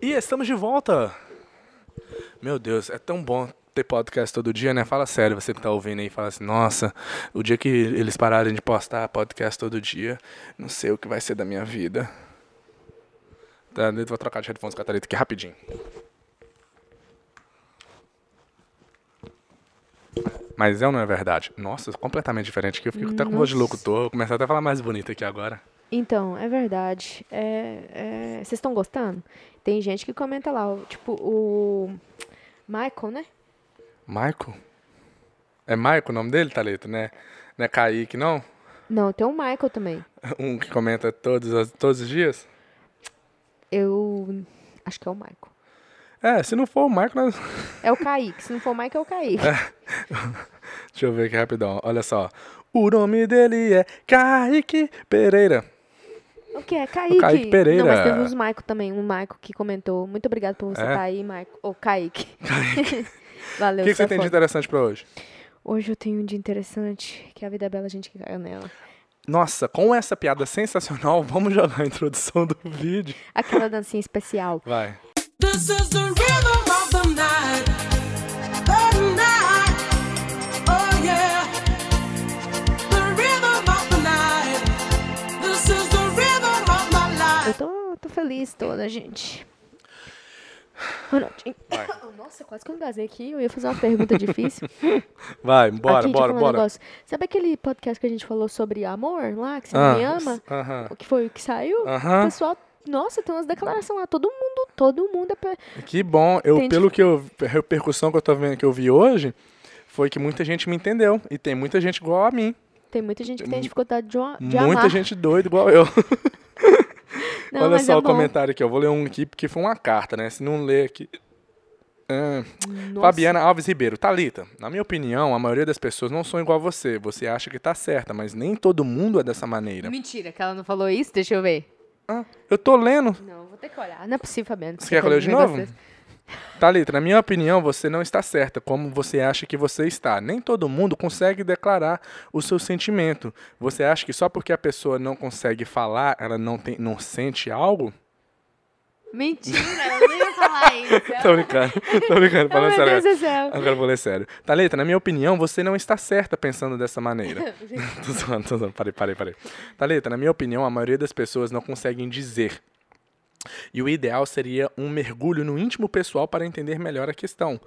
E estamos de volta! Meu Deus, é tão bom ter podcast todo dia, né? Fala sério, você que tá ouvindo aí, fala assim, nossa, o dia que eles pararem de postar podcast todo dia, não sei o que vai ser da minha vida. Tá, eu vou trocar de headphones com a Thalita aqui rapidinho. Mas é ou não é verdade? Nossa, completamente diferente aqui. Eu fico até com voz de Nossa. locutor. Vou começar até a falar mais bonito aqui agora. Então, é verdade. É, é, Vocês estão gostando? Tem gente que comenta lá, tipo, o Michael, né? Michael? É Michael o nome dele, Thalita, né? Não é Kaique, não? Não, tem o Michael também. Um que comenta todos, os- todos os dias? Eu acho que é o Michael. É, se não for o Michael, nós... É o Kaique. Se não for o Michael, é o Kaique. Deixa eu ver aqui rapidão. Olha só. O nome dele é Kaique Pereira. O que é? Kaique. Kaique Pereira. Não, mas teve uns Michael também. Um Michael que comentou. Muito obrigado por você É? estar aí, Michael. Ô, Kaique. Valeu, O que, que você tem de interessante pra hoje? Hoje eu tenho um dia interessante, que é a vida é bela, a gente que caiu nela. Nossa, com essa piada sensacional, vamos jogar a introdução do vídeo. Aquela dancinha especial. Vai. This is the rhythm of the night. Tô feliz toda, gente. Ronaldinho. Nossa, quase que eu engasei aqui. Eu ia fazer uma pergunta difícil. Vai, bora, aqui, bora, um bora. negócio. Sabe aquele podcast que a gente falou sobre amor lá, que você Ah, me ama? aham. O que foi o que saiu? Aham. O pessoal, nossa, tem umas declarações lá. Todo mundo, todo mundo é... Que bom. Eu, pelo que eu. A repercussão que eu tô vendo que eu vi hoje, foi que muita gente me entendeu. E tem muita gente igual a mim. Tem muita gente que tem dificuldade de, de muita amar. gente doida igual eu. Não, Olha só é o bom. comentário aqui, eu vou ler um aqui porque foi uma carta, né? Se não ler aqui. Ah. Fabiana Alves Ribeiro, Talita. Na minha opinião, a maioria das pessoas não são igual a você. Você acha que tá certa, mas nem todo mundo é dessa maneira. Mentira, que ela não falou isso. Deixa eu ver. Ah, eu tô lendo. Não, vou ter que olhar. Não é possível, Fabiano. Você quer que eu leia de novo? Talita, na minha opinião, você não está certa como você acha que você está. Nem todo mundo consegue declarar o seu sentimento. Você acha que só porque a pessoa não consegue falar, ela não, tem, não sente algo? Mentira, eu não ia falar isso. Tô brincando, tô brincando, Oh, falando meu sério. Deus do céu. Agora eu vou ler sério. Thalita, na minha opinião, você não está certa pensando dessa maneira. tô zoando, tô zoando. Parei, parei, parei. Thalita, na minha opinião, a maioria das pessoas não conseguem dizer. E o ideal seria um mergulho no íntimo pessoal para entender melhor a questão.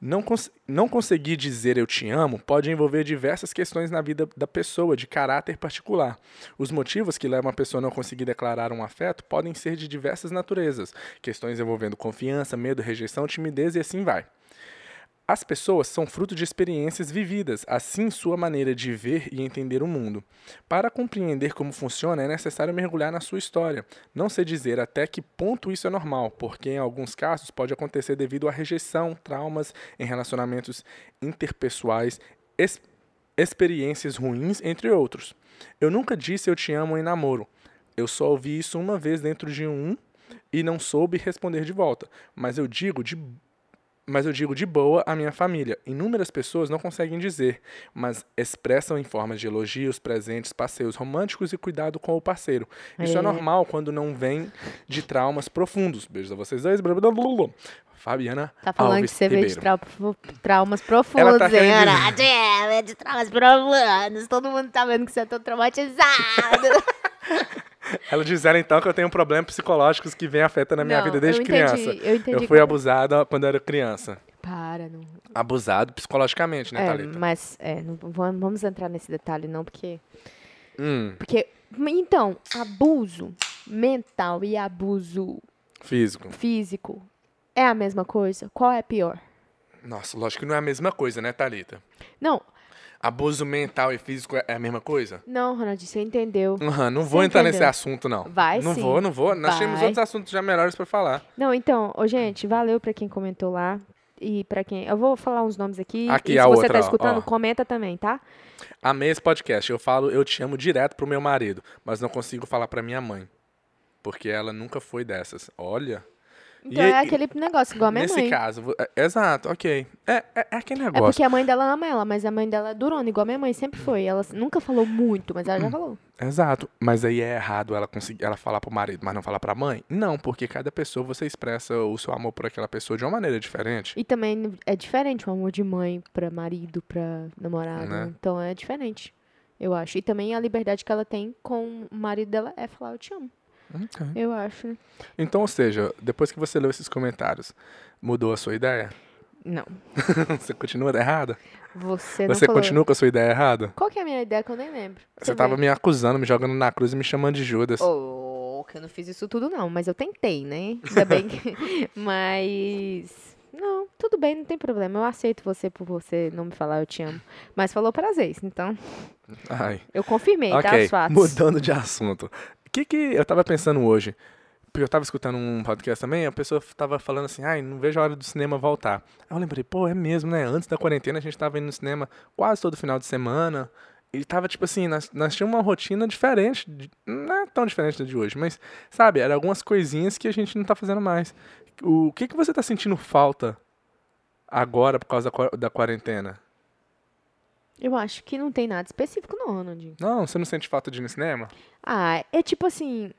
Não, cons não conseguir dizer eu te amo pode envolver diversas questões na vida da pessoa, de caráter particular. Os motivos que levam a pessoa a não conseguir declarar um afeto podem ser de diversas naturezas, questões envolvendo confiança, medo, rejeição, timidez e assim vai. As pessoas são fruto de experiências vividas, assim sua maneira de ver e entender o mundo. Para compreender como funciona, é necessário mergulhar na sua história. Não sei dizer até que ponto isso é normal, porque em alguns casos pode acontecer devido à rejeição, traumas em relacionamentos interpessoais, ex- experiências ruins, entre outros. Eu nunca disse eu te amo em namoro. Eu só ouvi isso uma vez dentro de um e não soube responder de volta. Mas eu digo de mas eu digo de boa à minha família. Inúmeras pessoas não conseguem dizer, mas expressam em formas de elogios, presentes, passeios românticos e cuidado com o parceiro. Isso é, É. normal quando não vem de traumas profundos. Beijos a vocês dois. Blá, blá, blá. Fabiana Tá falando Alves que você veio de Ribeiro. trau- traumas profundos, Ela tá hein? É, de traumas profundos. Todo mundo tá vendo que você é tão traumatizado. Ela disseram então que eu tenho problemas psicológicos que vêm afetando a minha Não, vida desde eu entendi, criança. eu entendi fui como- abusada quando eu era criança. Para, não. Abusado psicologicamente, né, É, Thalita? mas é, não vamos vamos entrar nesse detalhe não, porque Hum, porque então, abuso mental e abuso físico. físico é a mesma coisa? Qual é pior? Nossa, lógico que não é a mesma coisa, né, Thalita? Não, Abuso mental e físico é a mesma coisa? não, Ronaldinho, você entendeu? Aham, não vou Você entrar nesse entendeu? assunto, não. Vai Não sim. vou, não vou. Nós temos outros assuntos já melhores pra falar. Não, então, ô, gente, valeu pra quem comentou lá. E pra quem. Eu vou falar uns nomes aqui. Aqui e se a você outra, tá escutando, ó. comenta também, tá? Amei esse podcast. Eu falo, eu te amo direto pro meu marido, mas não consigo falar pra minha mãe. Porque ela nunca foi dessas. Olha, Então E é aquele negócio, igual a minha Nesse mãe. caso, vo- é- exato, ok. É, é, é aquele É negócio. porque a mãe dela ama ela, mas a mãe dela é durona, igual a minha mãe sempre foi. Ela nunca falou muito, mas ela já falou. Exato. Mas aí é errado ela conseguir ela falar pro marido, mas não falar pra mãe? Não, porque cada pessoa você expressa o seu amor por aquela pessoa de uma maneira diferente. E também é diferente o amor de mãe pra marido, pra namorado. Né? Então é diferente, eu acho. E também a liberdade que ela tem com o marido dela é falar eu te amo. Ok. Eu acho? Então, ou seja, depois que você leu esses comentários, mudou a sua ideia? Não. você continua errada? Você não Você falou. continua com a sua ideia errada? Qual que é a minha ideia que eu nem lembro? Você tava me acusando, me jogando na cruz e me chamando de Judas. Oh, que eu não fiz isso tudo não, mas eu tentei, né? Ainda bem que... Mas... Não, tudo bem, não tem problema. Eu aceito você por você não me falar eu te amo. Mas falou prazer, então Ai. eu confirmei, tá? Ok, Os fatos. mudando de assunto. Que que eu tava pensando hoje? Porque eu tava escutando um podcast também, a pessoa tava falando assim, ai, não vejo a hora do cinema voltar. Aí eu lembrei, pô, é mesmo, né? Antes da quarentena a gente tava indo no cinema quase todo final de semana. E tava, tipo assim, nós, nós tínhamos uma rotina diferente, não é tão diferente da de hoje, mas, sabe, eram algumas coisinhas que a gente não tá fazendo mais. O que que você tá sentindo falta agora por causa da quarentena? Eu acho que não tem nada específico não, Ronaldinho. Não, você não sente falta de ir no cinema? Ah, é tipo assim.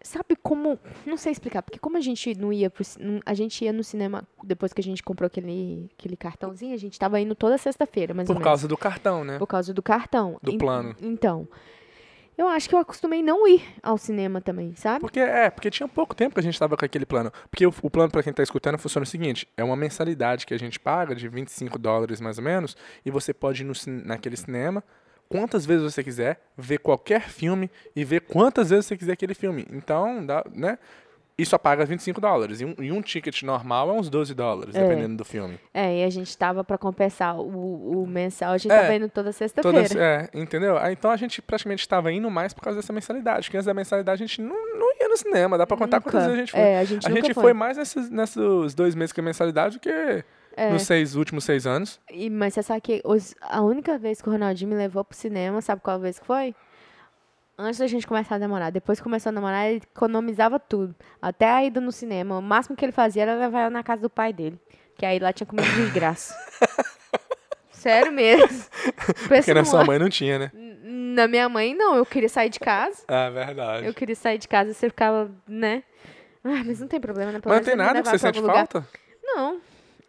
Sabe como. Não sei explicar, porque como a gente não ia pro, A gente ia no cinema depois que a gente comprou aquele, aquele cartãozinho, a gente tava indo toda sexta-feira, mais ou Por causa do cartão, né? Por causa do cartão. Do plano. Então. Eu acho que eu acostumei não ir ao cinema também, sabe? Porque é, porque tinha pouco tempo que a gente tava com aquele plano. Porque o, o plano, pra quem tá escutando, funciona o seguinte: é uma mensalidade que a gente paga de 25 dólares mais ou menos, e você pode ir no, naquele cinema quantas vezes você quiser, ver qualquer filme e ver quantas vezes você quiser aquele filme. Então, dá, né? E só paga 25 dólares. E um, e um ticket normal é uns 12 dólares, É. dependendo do filme. É, e a gente tava pra compensar o, o mensal, a gente É, tava indo toda sexta-feira. É, entendeu? Então a gente praticamente estava indo mais por causa dessa mensalidade. Porque antes da mensalidade a gente não, não ia no cinema. Dá pra contar quantas Nunca. vezes a gente foi. É, a gente A gente foi. foi mais nesses, nesses dois meses com a mensalidade do que É. nos seis últimos seis anos. E, mas você sabe que os- a única vez que o Ronaldinho me levou pro cinema, sabe qual vez que foi? Antes da gente começar a namorar. Depois que começou a namorar, ele economizava tudo. Até a ida no cinema. O máximo que ele fazia era levar eu na casa do pai dele. Que aí lá tinha comida de graça. Sério mesmo. Porque na sua mãe não tinha, né? Na minha mãe, não. Eu queria sair de casa. Ah, verdade. Eu queria sair de casa e você ficava, né? Ah, mas não tem problema, né? Pelo Mas não tem nada que você sente lugar. falta? Não.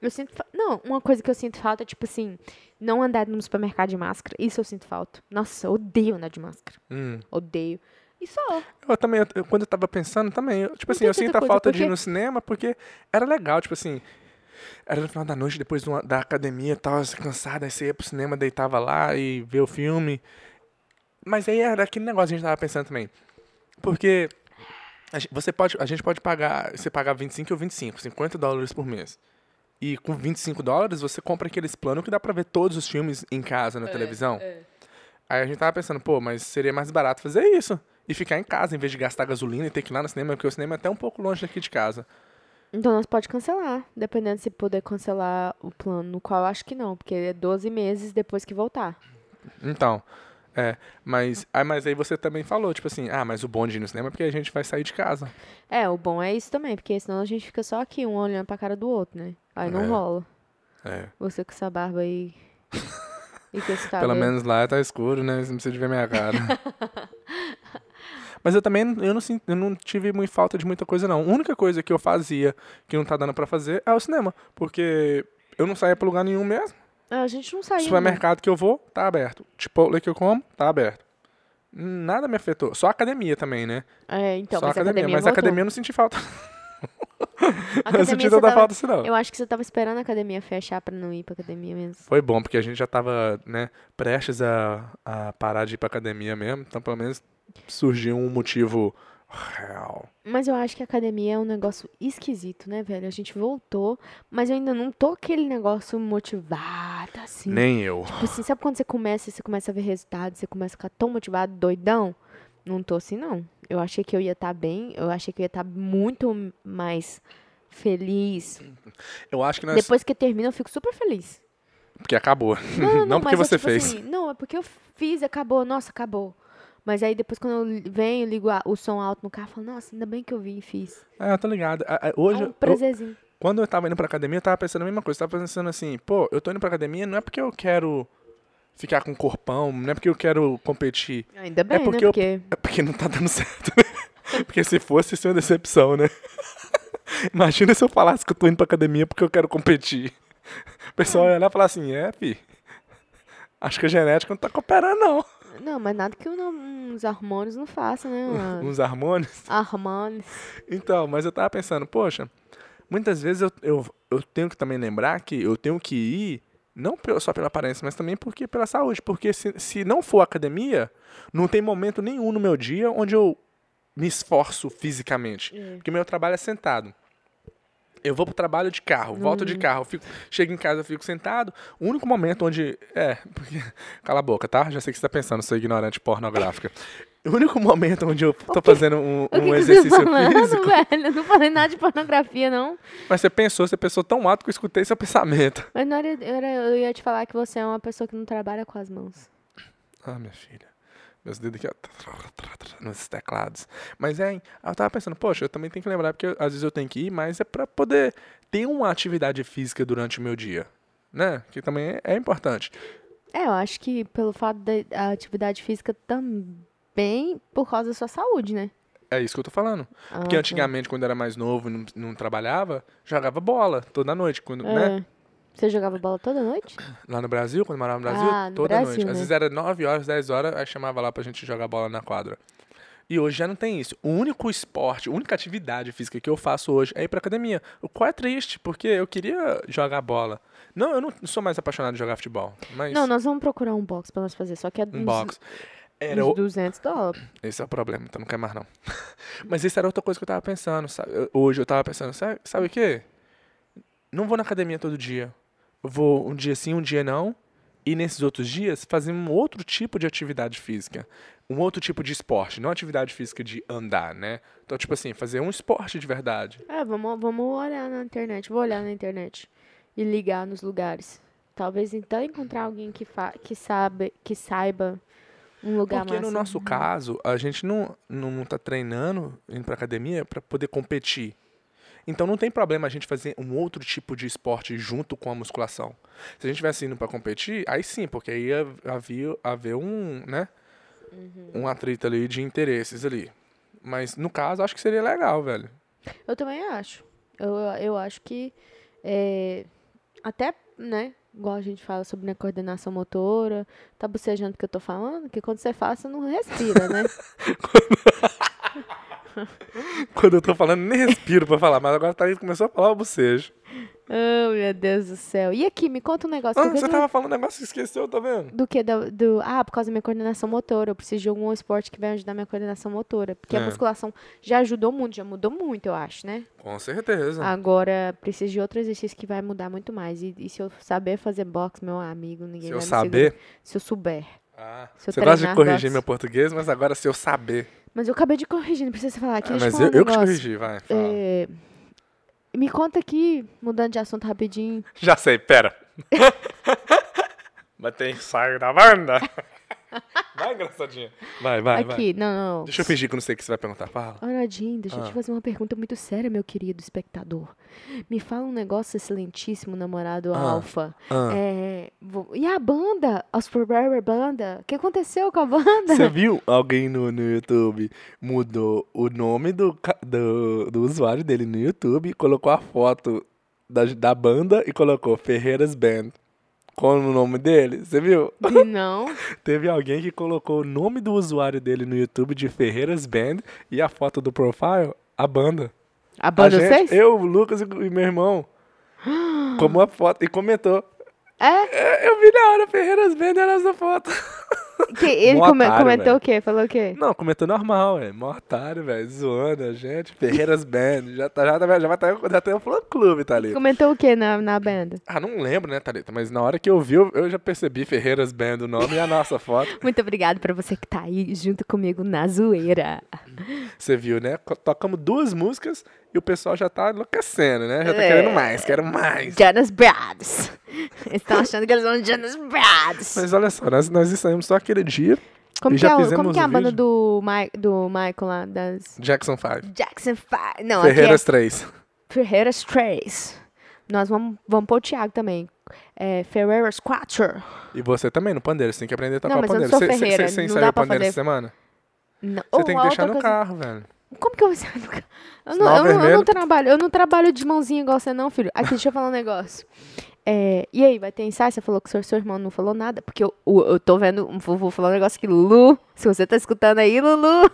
Eu sinto. fa- Não, uma coisa que eu sinto falta é, tipo assim, não andar no supermercado de máscara. Isso eu sinto falta. Nossa, odeio andar de máscara. Hum. Odeio. E só. Eu também, eu- quando eu tava pensando também, eu- tipo Não assim, eu sinto a falta de ir porque- no cinema porque era legal, tipo assim. Era no final da noite, depois de uma- da academia e tal, cansada, aí você ia pro cinema, deitava lá e vê o filme. Mas aí era aquele negócio que a gente tava pensando também. Porque a gente, você pode, a gente pode pagar, você pagar 25 ou 25, 50 dólares por mês. E com 25 dólares você compra aqueles planos que dá pra ver todos os filmes em casa, na televisão. Aí a gente tava pensando, pô, mas seria mais barato fazer isso. E ficar em casa, em vez de gastar gasolina e ter que ir lá no cinema, porque o cinema é até um pouco longe daqui de casa. Então nós pode cancelar. Dependendo se puder cancelar o plano, no qual eu acho que não, porque é 12 meses depois que voltar. Então, é, mas, aí, mas aí você também falou, tipo assim, ah, mas o bom de ir no cinema é porque a gente vai sair de casa. É, o bom é isso também, porque senão a gente fica só aqui, um olhando pra cara do outro, né? Aí não É. rola. É. Você com essa barba aí. e com esse Pelo menos lá tá escuro, né? Você não precisa de ver minha cara. Mas eu também eu não, sin- eu não tive muito falta de muita coisa, não. A única coisa que eu fazia que não tá dando pra fazer é o cinema. Porque eu não saía pra lugar nenhum mesmo. Ah, a gente não saiu. Supermercado que eu vou, tá aberto. Chipotle que eu como, tá aberto. Nada me afetou. Só a academia também, né? É, então, Só mas a academia. academia Mas a academia eu não senti falta. A não academia senti tanta tava- falta assim, não. Eu acho que você tava esperando a academia fechar pra não ir pra academia mesmo. Foi bom, porque a gente já tava, né, prestes a, a parar de ir pra academia mesmo. Então, pelo menos, surgiu um motivo real. Mas eu acho que a academia é um negócio esquisito, né, velho? A gente voltou, mas eu ainda não tô aquele negócio motivado, assim. Nem eu. Tipo assim, sabe quando você começa e você começa a ver resultados, você começa a ficar tão motivado, doidão? Não tô assim, não. Eu achei que eu ia estar bem, eu achei que eu ia estar muito mais feliz. Eu acho que nós... Depois que termina, eu fico super feliz. Porque acabou. Não, não, Não porque é você tipo fez. assim, não, é porque eu fiz, acabou, nossa, acabou. Mas aí depois quando eu venho, ligo o som alto no carro, eu falo, nossa, ainda bem que eu vim e fiz. Ah, tô ligado. Ah, É Hoje, um eu- prazerzinho. Quando eu tava indo pra academia, eu tava pensando a mesma coisa. Eu tava pensando assim, pô, eu tô indo pra academia não é porque eu quero ficar com corpão, não é porque eu quero competir. Ainda bem, porque né? eu- Porque É porque não tá dando certo, né? Porque se fosse, isso é uma decepção, né? Imagina se eu falasse que eu tô indo pra academia porque eu quero competir. O pessoal ia olhar e falar assim, é, fi, acho que a genética não tá cooperando, não. Não, mas nada que uns hormônios não façam, né? mano? Uns hormônios. Hormônios. Então, mas eu tava pensando, poxa, muitas vezes eu, eu, eu tenho que também lembrar que eu tenho que ir, não só pela aparência, mas também porque pela saúde. Porque se, se não for academia, não tem momento nenhum no meu dia onde eu me esforço fisicamente. É. Porque meu trabalho é sentado. Eu vou pro trabalho de carro, volto de carro, fico, chego em casa, eu fico sentado. O único momento onde. É, porque. Cala a boca, tá? Já sei que você tá pensando, sou ignorante pornográfica. O único momento onde eu tô fazendo um, um que exercício tá falando, físico. velho? Eu não falei nada de pornografia, não. Mas você pensou, você pensou tão alto que eu escutei seu pensamento. Mas não era, era- eu ia te falar que você é uma pessoa que não trabalha com as mãos. Ah, minha filha. Meus dedos aqui, ó. Nos teclados. Mas é, eu tava pensando, poxa, eu também tenho que lembrar, porque eu- às vezes eu tenho que ir, mas é pra poder ter uma atividade física durante o meu dia. Né? Que também é, é importante. É, eu acho que pelo fato da atividade física também por causa da sua saúde, né? É isso que eu tô falando. Porque Ah, tá. antigamente, quando eu era mais novo e não, não trabalhava, jogava bola toda noite. Quando, né? É. Você jogava bola toda noite? Lá no Brasil, quando morava no Brasil, Ah, no toda Brasil, noite. Às né? vezes era 9 horas, 10 horas, aí chamava lá pra gente jogar bola na quadra. E hoje já não tem isso. O único esporte, a única atividade física que eu faço hoje é ir pra academia. O qual é triste, porque eu queria jogar bola. Não, eu não sou mais apaixonado de jogar futebol. Mas Não, nós vamos procurar um box pra nós fazer, só que é um box. Era uns o... 200 dólares. Esse é o problema, então não quer mais não. Mas isso era outra coisa que eu tava pensando, sabe? Hoje eu tava pensando, sabe, sabe o quê? Não vou na academia todo dia. Eu vou um dia sim, um dia não. E nesses outros dias fazer um outro tipo de atividade física. Um outro tipo de esporte. Não atividade física de andar, né? Então, tipo assim, fazer um esporte de verdade. É, vamos, vamos olhar na internet. Vou olhar na internet e ligar nos lugares. Talvez então encontrar alguém que, fa que, sabe, que saiba um lugar Porque no massa. nosso caso, a gente não, não, tá treinando, indo pra academia, pra poder competir. Então não tem problema a gente fazer um outro tipo de esporte junto com a musculação. Se a gente estivesse indo pra competir, aí sim, porque aí ia haver, haver um, né? Um atrito ali de interesses ali. Mas no caso, acho que seria legal, velho. Eu também acho. Eu, eu acho que é, até, né, igual a gente fala sobre né, coordenação motora, tá bocejando o que eu tô falando, que quando você fala, você não respira, né? Quando eu tô falando, nem respiro pra falar, mas agora a Thaís começou a falar o bocejo. Oh, meu Deus do céu. E aqui, me conta um negócio. Ah, eu você tava falando um negócio que esqueceu, tá vendo? Do que? Do, do- ah, por causa da minha coordenação motora. Eu preciso de algum esporte que vai ajudar minha coordenação motora. Porque É. a musculação já ajudou muito, já mudou muito, eu acho, né? Com certeza. Agora, preciso de outro exercício que vai mudar muito mais. E, e se eu saber fazer boxe, meu amigo, ninguém Se eu vai me saber. segurar. Se eu souber. Ah, Se eu você gosta de corrigir boxe. meu português, mas agora se eu saber. Mas eu acabei de corrigir, não precisa falar aqui. Ah, mas eu, um eu que te corrigi, vai. fala. É, me conta aqui, mudando de assunto rapidinho. Já sei, pera. Mas tem ensaio da banda. Vai, engraçadinha. Vai, vai, vai. aqui, não, não. Deixa eu fingir que eu não sei o que você vai perguntar. Fala. Aradinho, deixa eu te Ah. fazer uma pergunta muito séria, meu querido espectador. Me fala um negócio excelentíssimo, namorado Ah, Alfa. ah. É, e a banda? Os Forever Banda? O que aconteceu com a banda? Você viu alguém no, no YouTube mudou o nome do, do, do usuário dele no YouTube, colocou a foto da, da banda e colocou Ferreiras Band com o nome dele? Você viu? Não. Teve alguém que colocou o nome do usuário dele no YouTube de Ferreiras Band e a foto do profile, a banda. A banda a gente, fez? Eu, o Lucas e e meu irmão. Como a foto e comentou. É? "É, Eu vi na hora Ferreiras Band era essa foto. Que ele come- otário, comentou velho. o quê? Falou o quê? Não, comentou normal, é. Mó otário, velho. Zoando a gente. Ferreiras Band. Já, tá, já, tá, já vai estar já tem o fã clube, Thalita. Comentou o quê na, na banda? Ah, não lembro, né, Thalita? Mas na hora que eu vi, eu, eu já percebi Ferreiras Band o nome e a nossa foto. Muito obrigado pra você que tá aí junto comigo na zoeira. Você viu, né? Tocamos duas músicas e o pessoal já tá enlouquecendo, né? Já tá É. querendo mais, quero mais. Jonas Brothers. Eles estão achando que eles são Jonas Brothers. Mas olha só, nós, nós ensaiamos só aquele dia Como E que, já é, o- como que é a banda do, Mi, do Michael lá? Das Jackson 5. Jackson 5. Não, aqui é Ferreiras 3. Ferreiras 3. Nós vamos, vamos pôr o Thiago também. É, Ferreiras 4. E você também no pandeiro, você tem que aprender a tocar Não, o mas não pandeiro. Você- você- Você não ensaiou o pandeiro fazer- essa semana? Não. Você Ou tem que deixar no coisa- carro, velho. Como que eu vou carro? Eu não, eu, não- eu não trabalho, eu não trabalho de mãozinha igual você não, filho. Aqui, deixa eu falar um negócio. É, e aí, vai ter ensaio? Você falou que seu, seu irmão não falou nada, porque eu, eu tô vendo, vou, vou falar um negócio que Lulu, se você tá escutando aí, Lulu,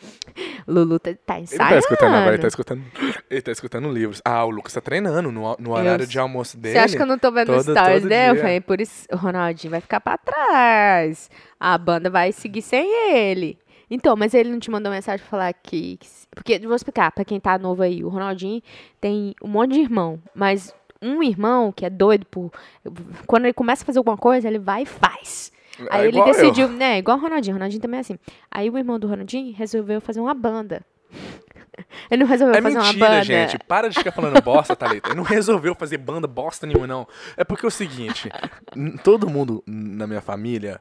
Lulu tá, tá Ele ensaiando. tá escutando agora, ele tá escutando, ele tá escutando livros. Ah, o Lucas tá treinando no, no horário Eu- de almoço dele. Você acha que eu não tô vendo todo- stories dele? Eu dia. falei, por isso, o Ronaldinho vai ficar pra trás. A banda vai seguir sem ele. Então, mas ele não te mandou mensagem pra falar que. porque, vou explicar, pra quem tá novo aí, o Ronaldinho tem um monte de irmão, mas um irmão que é doido por. Quando ele começa a fazer alguma coisa, ele vai e faz. É Aí ele igual eu. decidiu, né, igual o Ronaldinho, o Ronaldinho também é assim. Aí o irmão do Ronaldinho resolveu fazer uma banda. Ele não resolveu É fazer uma mentira, banda. gente. Para de ficar falando bosta, Thalita. Ele não resolveu fazer banda bosta nenhuma, não. É porque é o seguinte: todo mundo na minha família,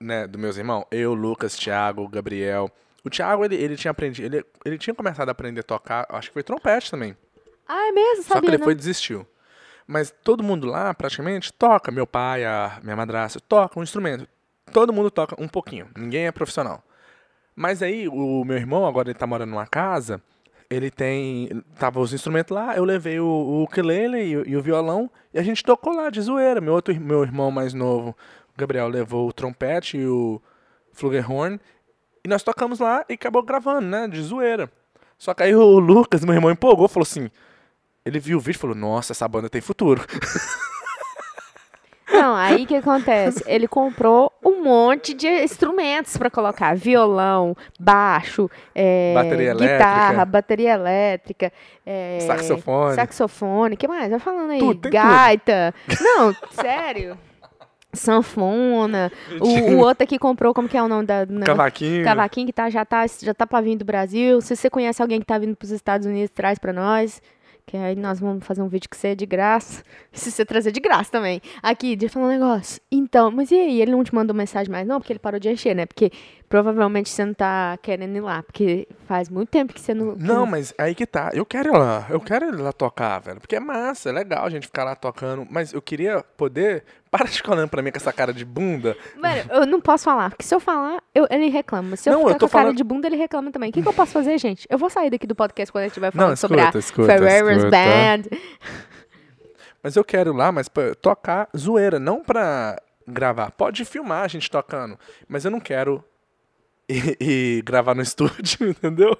né, dos meus irmãos, eu, Lucas, Thiago, Gabriel. O Thiago, ele, ele tinha aprendido. Ele, ele tinha começado a aprender a tocar, acho que foi trompete também. Ah, é mesmo? Só que Sabia, ele foi e desistiu. Mas todo mundo lá, praticamente, toca. Meu pai, a minha madrasta, toca um instrumento. Todo mundo toca um pouquinho. Ninguém é profissional. Mas aí, o meu irmão, agora ele tá morando numa casa, ele tem... Tava os instrumentos lá, eu levei o, o ukulele e, o- e o violão, e a gente tocou lá, de zoeira. Meu outro meu irmão mais novo, Gabriel, levou o trompete e o flugelhorn, e nós tocamos lá e acabou gravando, né, de zoeira. Só que aí o Lucas, meu irmão, empolgou, falou assim... Ele viu o vídeo e falou, nossa, essa banda tem futuro. Não, aí o que acontece? Ele comprou um monte de instrumentos pra colocar. Violão, baixo, é, Bateria guitarra, elétrica. bateria elétrica, é, Saxofone. saxofone, que mais? Vai falando aí. Tudo, Gaita. Não, sério. Sanfona. O, o outro aqui comprou, como que é o nome da... negócio? Cavaquinho. Cavaquinho que tá, já, tá, já tá pra vir do Brasil. Se você conhece alguém que tá vindo pros Estados Unidos, traz pra nós. Que aí nós vamos fazer um vídeo que você é de graça. Se você trazer de graça também. Aqui, deixa eu falar um negócio. Então, mas e aí? Ele não te mandou mensagem mais, não? Porque ele parou de encher, né? Porque provavelmente você não tá querendo ir lá. Porque faz muito tempo que você não. que Não, mas aí que tá. Eu quero ir lá. Eu quero ir lá tocar, velho. Porque é massa, é legal a gente ficar lá tocando. Mas eu queria poder. Para de ficar olhando pra mim com essa cara de bunda. Velho, eu não posso falar. Porque se eu falar, eu- ele reclama. Se eu Não, eu ficar tô com a cara falando- de bunda, ele reclama também. O que, que eu posso fazer, gente? Eu vou sair daqui do podcast quando a gente vai falar sobre a escuta, escuta, Ferreira's escuta. Band. Mas eu quero ir lá, mas pra tocar zoeira, não pra gravar. Pode filmar a gente tocando. Mas eu não quero. Ir- ir gravar no estúdio, entendeu?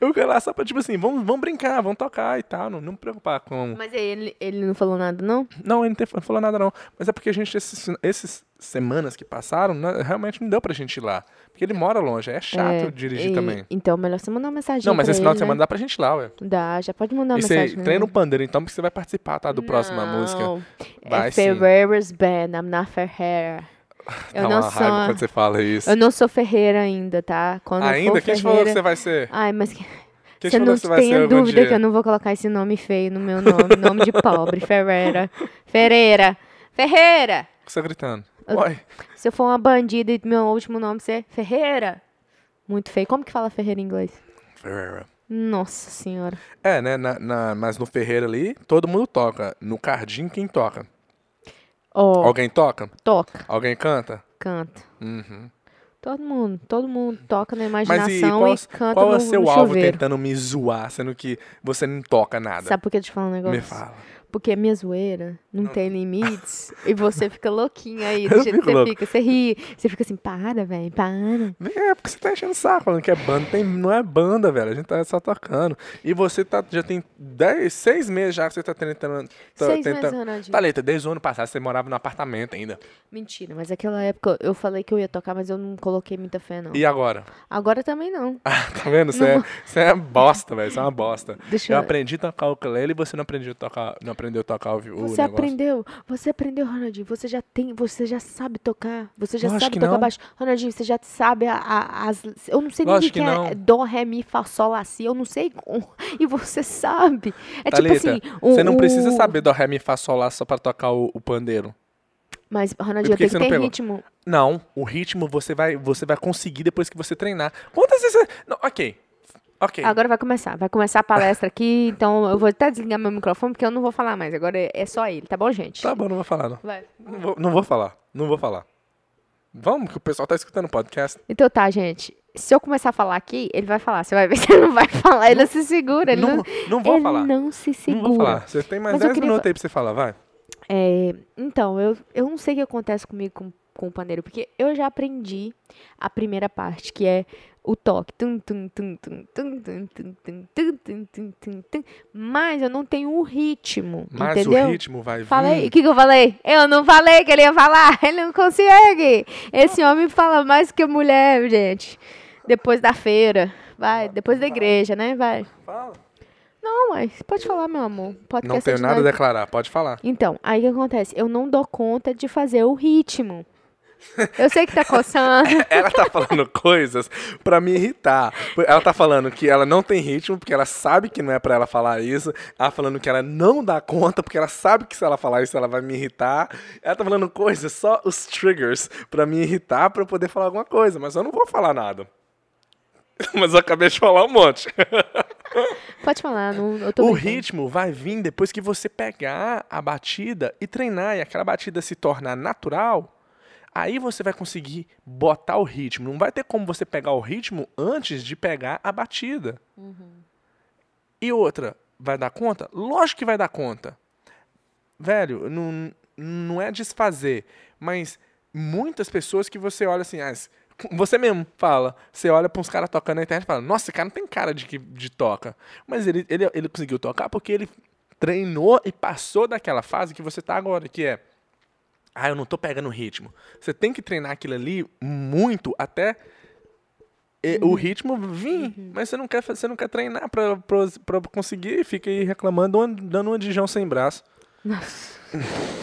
Eu ir lá só pra, tipo assim, vamos, vamos brincar, vamos tocar e tal. Não, não me preocupar com. Mas ele, ele não falou nada, não? Não, ele não não falou nada não. Mas é porque a gente, esses, esses semanas que passaram, né, realmente não deu pra gente ir lá. Porque ele mora longe, é chato É, dirigir e- também. Então, melhor você mandar uma mensagem. Não, mas esse final de ele, semana né? dá pra gente ir lá, ué. Dá, já pode mandar uma E mensagem. você treina o pandeiro, então, porque você vai participar, tá? Do próxima música. Não, Vai é. Ferreira's Band, I'm not Ferreira. Eu Dá não uma sou. raiva quando você fala isso. Eu não sou Ferreira ainda, tá? Quando eu Ainda? for Quem te falou que Ferreira- você vai ser? Ai, mas que- Quem te você falou não que você vai ser tenha algum dúvida dia? que eu não vou colocar esse nome feio no meu nome. nome de pobre, Ferreira. Ferreira. Ferreira! O que você tá gritando? Oi. Se eu for uma bandida e meu último nome ser Ferreira. Muito feio. Como que fala Ferreira em inglês? Ferreira. Nossa senhora. É, né? na- na- mas no Ferreira ali, todo mundo toca. No Cardim, quem toca? Ó, Alguém toca? toca, Alguém canta? canta. Uhum. Todo mundo, todo mundo toca na Mas imaginação e e, qual, canta qual no, é o seu no alvo chuveiro. tentando me zoar, sendo que você não toca nada? Sabe por que eu te falo um negócio? Me fala. Porque a minha zoeira não tem limites e você fica louquinha aí, do Eu jeito que você louco. fica. Você ri, você fica assim, para, velho, para. É, porque você tá enchendo o saco falando que é banda. Tem, não é banda, velho. A gente tá só tocando. E você tá, já tem 10, 6 meses já que você tá tentando. Tá, Seis tentando... meses, Ronaldinho. Thalita, desde o ano passado você morava no apartamento ainda. Mentira, mas aquela época eu falei que eu ia tocar, mas eu não coloquei muita fé, não. E agora? Agora também não. Ah, tá vendo? Você é, você é bosta, velho. Você é uma bosta. Deixa Eu eu- aprendi a tocar o ukulele e você não aprendeu a tocar, não aprendeu a tocar o, vi- o Você aprendeu, você aprendeu, Ronaldinho. Você já tem, você já sabe tocar. Você já Lógico sabe tocar não. baixo. Ronaldinho, você já sabe a- a- as. Eu não sei nem o que, que é dó, ré, mi, fá, sol, lá, si. Eu não sei. como. E você sabe. É Thalita, tipo assim. o- você não precisa saber do ré, mi, fá, sol, lá só pra tocar o, o pandeiro. Mas, Ronaldinho, que tem que ter pegou? ritmo. Não, o ritmo você vai, você vai conseguir depois que você treinar. Quantas vezes você... Não, ok. Ok. Agora vai começar. Vai começar a palestra aqui, então eu vou até desligar meu microfone, porque eu não vou falar mais. Agora é- é só ele, tá bom, gente? Tá bom, não vou falar, não. Vai. Não vou, não vou falar. Não vou falar. Vamos, que o pessoal tá escutando o podcast. Então tá, gente. Se eu começar a falar aqui, ele vai falar. Você vai ver se ele não vai falar. Ele não se segura. Ele Não, não, não vou ele falar. não se segura. Não vou falar. Você tem mais Mas eu 10 queria minutos fa- aí pra você falar, vai. É, então, eu, eu não sei o que acontece comigo com, com o pandeiro, porque eu já aprendi a primeira parte, que é o toque. Mas eu não tenho o ritmo. Mas entendeu? o ritmo vai vir. Falei, o que, que eu falei? Eu não falei que ele ia falar. Ele não consegue. Esse homem fala mais que mulher, gente. Depois da feira. Vai, depois da igreja, né? Vai. Fala. Não, mas pode falar, meu amor. Não tenho nada a declarar, pode falar. Então, aí o que acontece? Eu não dou conta de fazer o ritmo. Eu sei que tá coçando. Ela tá falando coisas pra me irritar. Ela tá falando que ela não tem ritmo porque ela sabe que não é pra ela falar isso. Ela falando que ela não dá conta porque ela sabe que se ela falar isso ela vai me irritar. Ela tá falando coisas, só os triggers pra me irritar pra eu poder falar alguma coisa, mas eu não vou falar nada. Mas eu acabei de falar um monte. Pode falar, não, eu tô O brincando. ritmo vai vir depois que você pegar a batida e treinar e aquela batida se tornar natural. Aí você vai conseguir botar o ritmo. Não vai ter como você pegar o ritmo antes de pegar a batida. E outra, vai dar conta? Lógico que vai dar conta. Velho, não, não é desfazer, mas muitas pessoas que você olha assim, ah, você mesmo fala, você olha para uns caras tocando na internet e fala, nossa, esse cara não tem cara de, que, de toca. Mas ele, ele, ele conseguiu tocar porque ele treinou e passou daquela fase que você tá agora, que é, ah, eu não tô pegando o ritmo. Você tem que treinar aquilo ali muito até o ritmo vir, mas você não quer, você não quer treinar pra conseguir e fica aí reclamando, dando uma de João sem braço.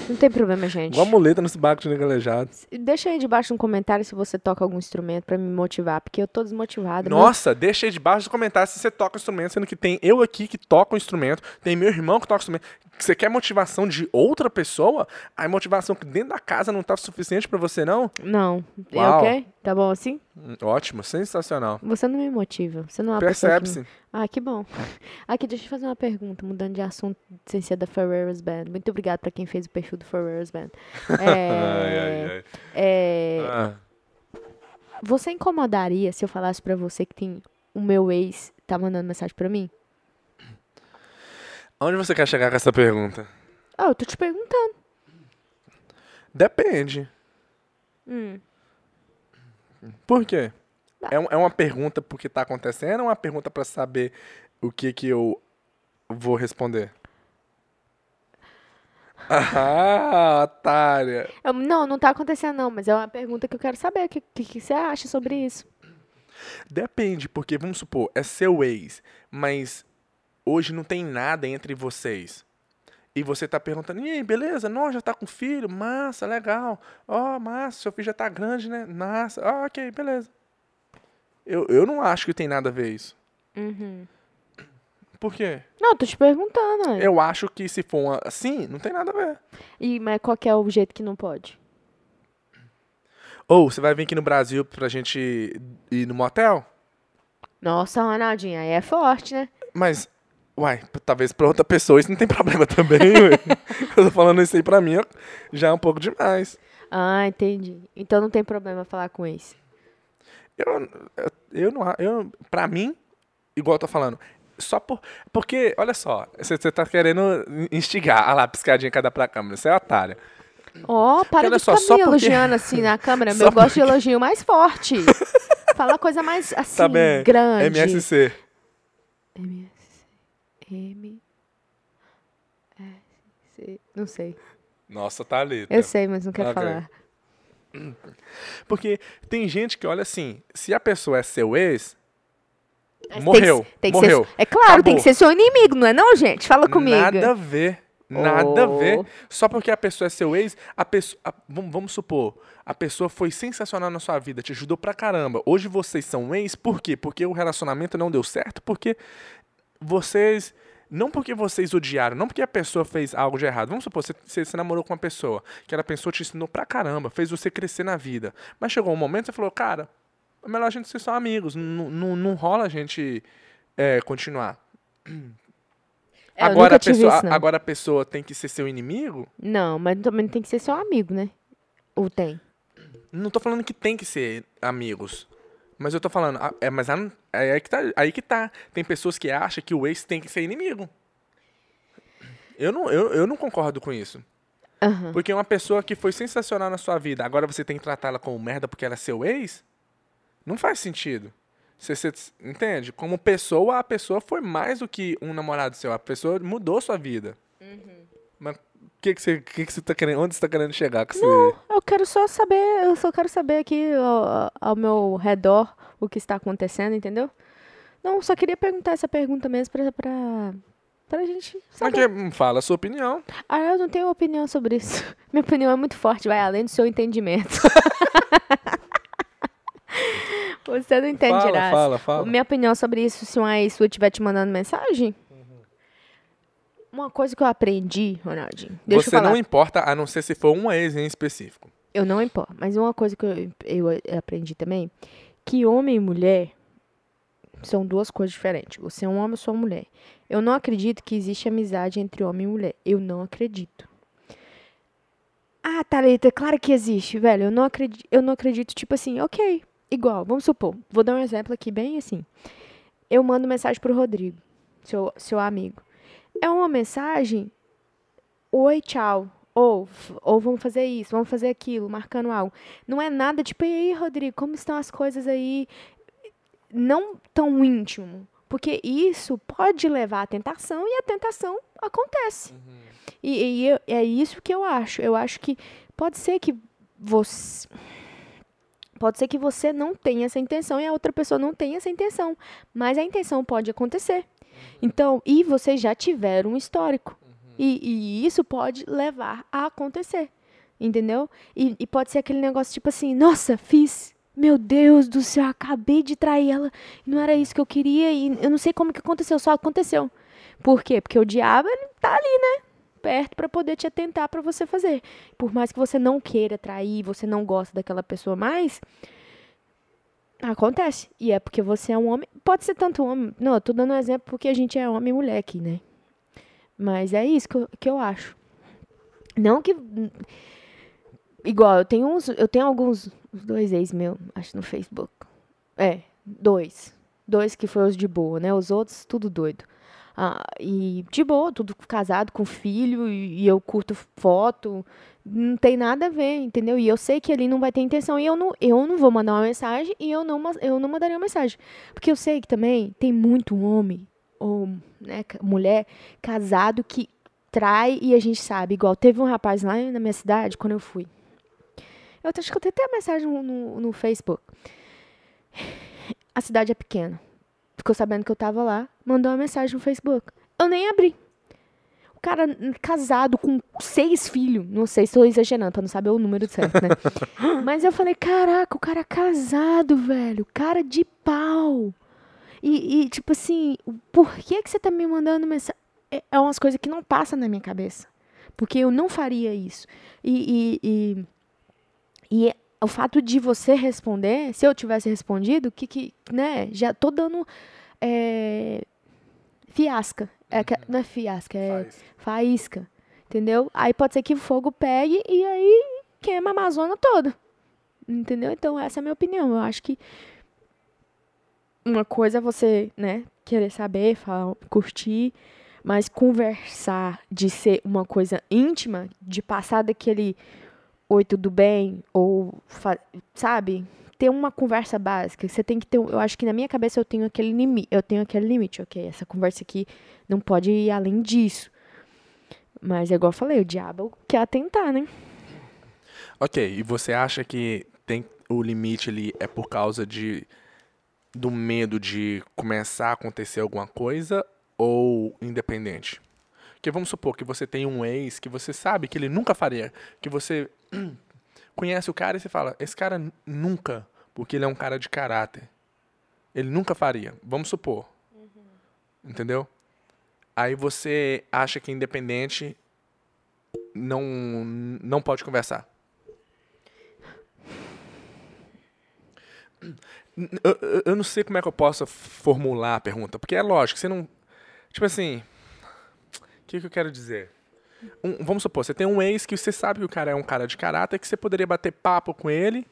Não tem problema, gente. Igual muleta nesse barco de negalejado. Deixa aí debaixo no comentário se você toca algum instrumento pra me motivar, porque eu tô desmotivada. meu- Nossa, deixa aí debaixo dos comentários se você toca instrumento, sendo que tem eu aqui que toca um instrumento, tem meu irmão que toca instrumento. Você quer motivação de outra pessoa? A motivação que dentro da casa não tá suficiente pra você, não? Não. É Uau. ok? Tá bom assim? Hum, Ótimo, sensacional. Você não me motiva. Você não é uma pessoa que Percebe-se. Ah, que bom. Aqui, deixa eu fazer uma pergunta, mudando de assunto, sem ser da Ferreira's Band. Muito obrigada pra quem fez o perfil do Ferreira's Band. É, Ai, ai, ai. é, Ah, Você incomodaria se eu falasse pra você que tem o meu ex tá mandando mensagem pra mim? Onde você quer chegar com essa pergunta? Ah, eu tô te perguntando. Depende. Hum. Por quê? Tá. É, um- é uma pergunta porque tá acontecendo ou é uma pergunta pra saber o que que eu vou responder? Ah, otária. Eu- não, não tá acontecendo não, mas é uma pergunta que eu quero saber. O que, que, que você acha sobre isso? Depende, porque vamos supor, é seu ex, mas hoje não tem nada entre vocês. E você tá perguntando, e aí, beleza? Não, já tá com filho? Massa, legal. Ó, massa, seu filho já tá grande, né? Massa. Ok, beleza. Eu, eu não acho que tem nada a ver isso. Uhum. Por quê? Não, tô te perguntando. ué. Eu acho que se for uma- assim, não tem nada a ver. E, mas qual que é o jeito que não pode? Ou você vai vir aqui no Brasil pra gente ir no motel? Nossa, Ronaldinho, aí é forte, né? Mas, uai, p- talvez pra outra pessoa isso não tem problema também, ué. Eu tô falando isso aí pra mim, ó, já é um pouco demais. Ah, entendi. Então não tem problema falar com esse. Eu, eu, eu não, a- eu, pra mim, igual eu tô falando, só por, porque, olha só, você tá querendo instigar, ah lá, piscadinha cada pra câmera, você é otária. Ó, para olha de só, ficar só me porque- elogiando assim na câmera. Só Eu gosto de elogio mais forte. Fala coisa mais assim, Tá bem, grande. MSC. M. M. S. Não sei. Nossa, tá ali. Eu sei, mas não quero Ok. falar. Porque tem gente que olha assim, se a pessoa é seu ex, morreu, tem tem morreu. Ser, é claro, tem acabou. que ser seu inimigo, não é não, gente? Fala comigo. Nada a ver. Nada a ver. Oh. Só porque a pessoa é seu ex, a pessoa. a- vamos, vamos supor, a pessoa foi sensacional na sua vida, te ajudou pra caramba. Hoje vocês são ex, por quê? Porque o relacionamento não deu certo, porque vocês Não porque vocês odiaram, não porque a pessoa fez algo de errado. Vamos supor, você, você se namorou com uma pessoa, que aquela pessoa te ensinou pra caramba, fez você crescer na vida. Mas chegou um momento que você falou, cara, é melhor a gente ser só amigos. Não, não, não rola a gente é, continuar. É, agora, a pessoa, isso, agora a pessoa tem que ser seu inimigo? Não, mas também tem que ser seu amigo, né? Ou tem? Não tô falando que tem que ser amigos. Mas eu tô falando, é, mas é aí que, tá, aí que tá. Tem pessoas que acham que o ex tem que ser inimigo. Eu não, eu, eu não concordo com isso. Aham. Porque uma pessoa que foi sensacional na sua vida, agora você tem que tratá-la como merda porque ela é seu ex? Não faz sentido. Você, você entende? Como pessoa, a pessoa foi mais do que um namorado seu. A pessoa mudou sua vida. Mas o que, que, você, que, que você tá querendo? Onde você tá querendo chegar com esse. Eu quero só saber, eu só quero saber aqui ao, ao meu redor o que está acontecendo, entendeu? Não, só queria perguntar essa pergunta mesmo pra, pra, pra gente Mas saber. fala a sua opinião. Ah, eu não tenho opinião sobre isso. Minha opinião é muito forte, vai além do seu entendimento. Você não entende Fala, nada. fala, fala. Minha opinião sobre isso, se uma ex estiver te mandando mensagem. Uma coisa que eu aprendi, Ronaldinho. Deixa você não importa, a não ser se for um ex em específico. Eu não importo. Mas uma coisa que eu, eu aprendi também, que homem e mulher são duas coisas diferentes. Você é um homem, eu sou uma mulher. Eu não acredito que existe amizade entre homem e mulher. Eu não acredito. Ah, Thalita, claro que existe, velho. Eu não acredito, eu não acredito, tipo assim, ok, igual, vamos supor. Vou dar um exemplo aqui bem assim. Eu mando mensagem pro Rodrigo, seu, seu amigo. É uma mensagem, oi, tchau. Ou, ou vamos fazer isso, vamos fazer aquilo, marcando algo. Não é nada tipo, e aí, Rodrigo, como estão as coisas aí? Não tão íntimo. Porque isso pode levar à tentação e a tentação acontece. E, e eu- é isso que eu acho. Eu acho que pode ser que você. Pode ser que você não tenha essa intenção e a outra pessoa não tenha essa intenção. Mas a intenção pode acontecer. Então, e vocês já tiveram um histórico. E, e isso pode levar a acontecer. Entendeu? E, e pode ser aquele negócio tipo assim: nossa, fiz. Meu Deus do céu, acabei de trair ela. Não era isso que eu queria. E eu não sei como que aconteceu, só aconteceu. Por quê? Porque o diabo, ele tá ali, né? Perto para poder te atentar para você fazer. Por mais que você não queira trair, você não gosta daquela pessoa mais, acontece. E é porque você é um homem. Pode ser tanto homem. Não, eu tô dando um exemplo porque a gente é homem e mulher aqui, né? Mas é isso que eu, que eu acho. Não que. Igual, eu tenho uns. Eu tenho alguns. Uns dois ex meu, acho no Facebook. É, dois. Dois que foi os de boa, né? Os outros, tudo doido. Ah, e de boa, tudo casado com filho, e, e eu curto foto. Não tem nada a ver, entendeu? E eu sei que ali não vai ter intenção. E eu não, eu não vou mandar uma mensagem e eu não, eu não mandaria uma mensagem. Porque eu sei que também tem muito homem ou né, mulher casado que trai e a gente sabe. Igual teve um rapaz lá na minha cidade, quando eu fui. Eu acho que eu tenho até a mensagem no, no Facebook. A cidade é pequena. Ficou sabendo que eu tava lá, mandou uma mensagem no Facebook. Eu nem abri. O cara casado com seis filhos. Não sei se estou exagerando, pra não saber o número certo, né? Mas eu falei, caraca, o cara é casado, velho. Cara de pau. E, e, tipo assim, por que, que você tá me mandando mensagem? É, é umas coisas que não passam na minha cabeça. Porque eu não faria isso. E, e, e, e o fato de você responder, se eu tivesse respondido, que, que né, já tô dando é, fiasca. É, que- não é fiasca, é Faz. faísca. Entendeu? Aí pode ser que o fogo pegue e aí queima a Amazônia toda. Entendeu? Então, essa é a minha opinião. Eu acho que uma coisa é você, né, querer saber, falar, curtir, mas conversar de ser uma coisa íntima, de passar daquele oi, tudo bem, ou, sabe? Ter uma conversa básica. Você tem que ter, eu acho que na minha cabeça eu tenho aquele limite, eu tenho aquele limite, ok? Essa conversa aqui não pode ir além disso. Mas é igual eu falei, o diabo quer atentar, né? Ok, e você acha que tem o limite ali é por causa de do medo de começar a acontecer alguma coisa ou independente? Porque vamos supor que você tem um ex que você sabe que ele nunca faria, que você conhece o cara e você fala, esse cara nunca, porque ele é um cara de caráter. Ele nunca faria. Vamos supor. Entendeu? Aí você acha que independente não, não pode conversar. Eu, eu- eu não sei como é que eu posso formular a pergunta, porque é lógico, você não. Tipo assim. O que, que eu quero dizer? Um- vamos supor, você tem um ex que você sabe que o cara é um cara de caráter, que você poderia bater papo com ele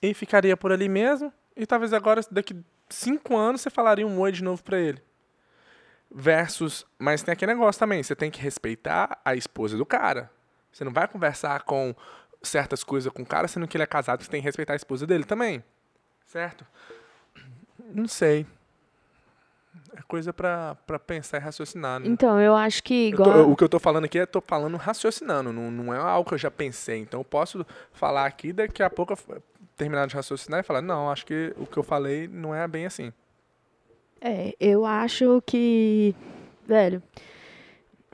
e ficaria por ali mesmo, e talvez agora, daqui cinco anos, você falaria um oi de novo pra ele. Versus. Mas tem aquele negócio também, você tem que respeitar a esposa do cara. Você não vai conversar com certas coisas com o cara, sendo que ele é casado, você tem que respeitar a esposa dele também. Certo? Não sei. É coisa pra, pra pensar e raciocinar. né? Então, eu acho que Eu tô- igual. o que eu tô falando aqui é tô falando raciocinando, não, não é algo que eu já pensei. Então eu posso falar aqui daqui a pouco terminar de raciocinar e falar, não, acho que o que eu falei não é bem assim. É, eu acho que. Velho.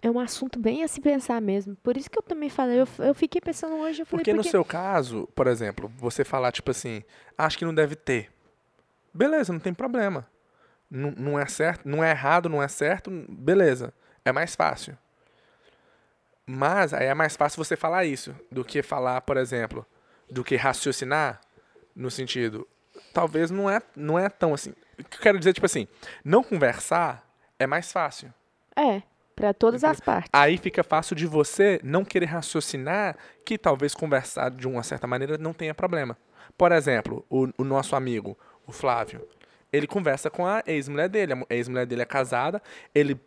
É um assunto bem a se pensar mesmo. Por isso que eu também falei. Eu, eu fiquei pensando hoje. Eu falei, Porque no porque- seu caso, por exemplo, você falar tipo assim, acho que não deve ter. Beleza, não tem problema. Não, não é certo, não é errado, não é certo, beleza. É mais fácil. Mas aí é mais fácil você falar isso do que falar, por exemplo, do que raciocinar no sentido, talvez não é, não é tão assim. O que eu quero dizer tipo assim, não conversar é mais fácil. É, pra todas as partes. Aí fica fácil de você não querer raciocinar que talvez conversar de uma certa maneira não tenha problema. Por exemplo, o, o nosso amigo, o Flávio, ele conversa com a ex-mulher dele. A ex-mulher dele é casada, ele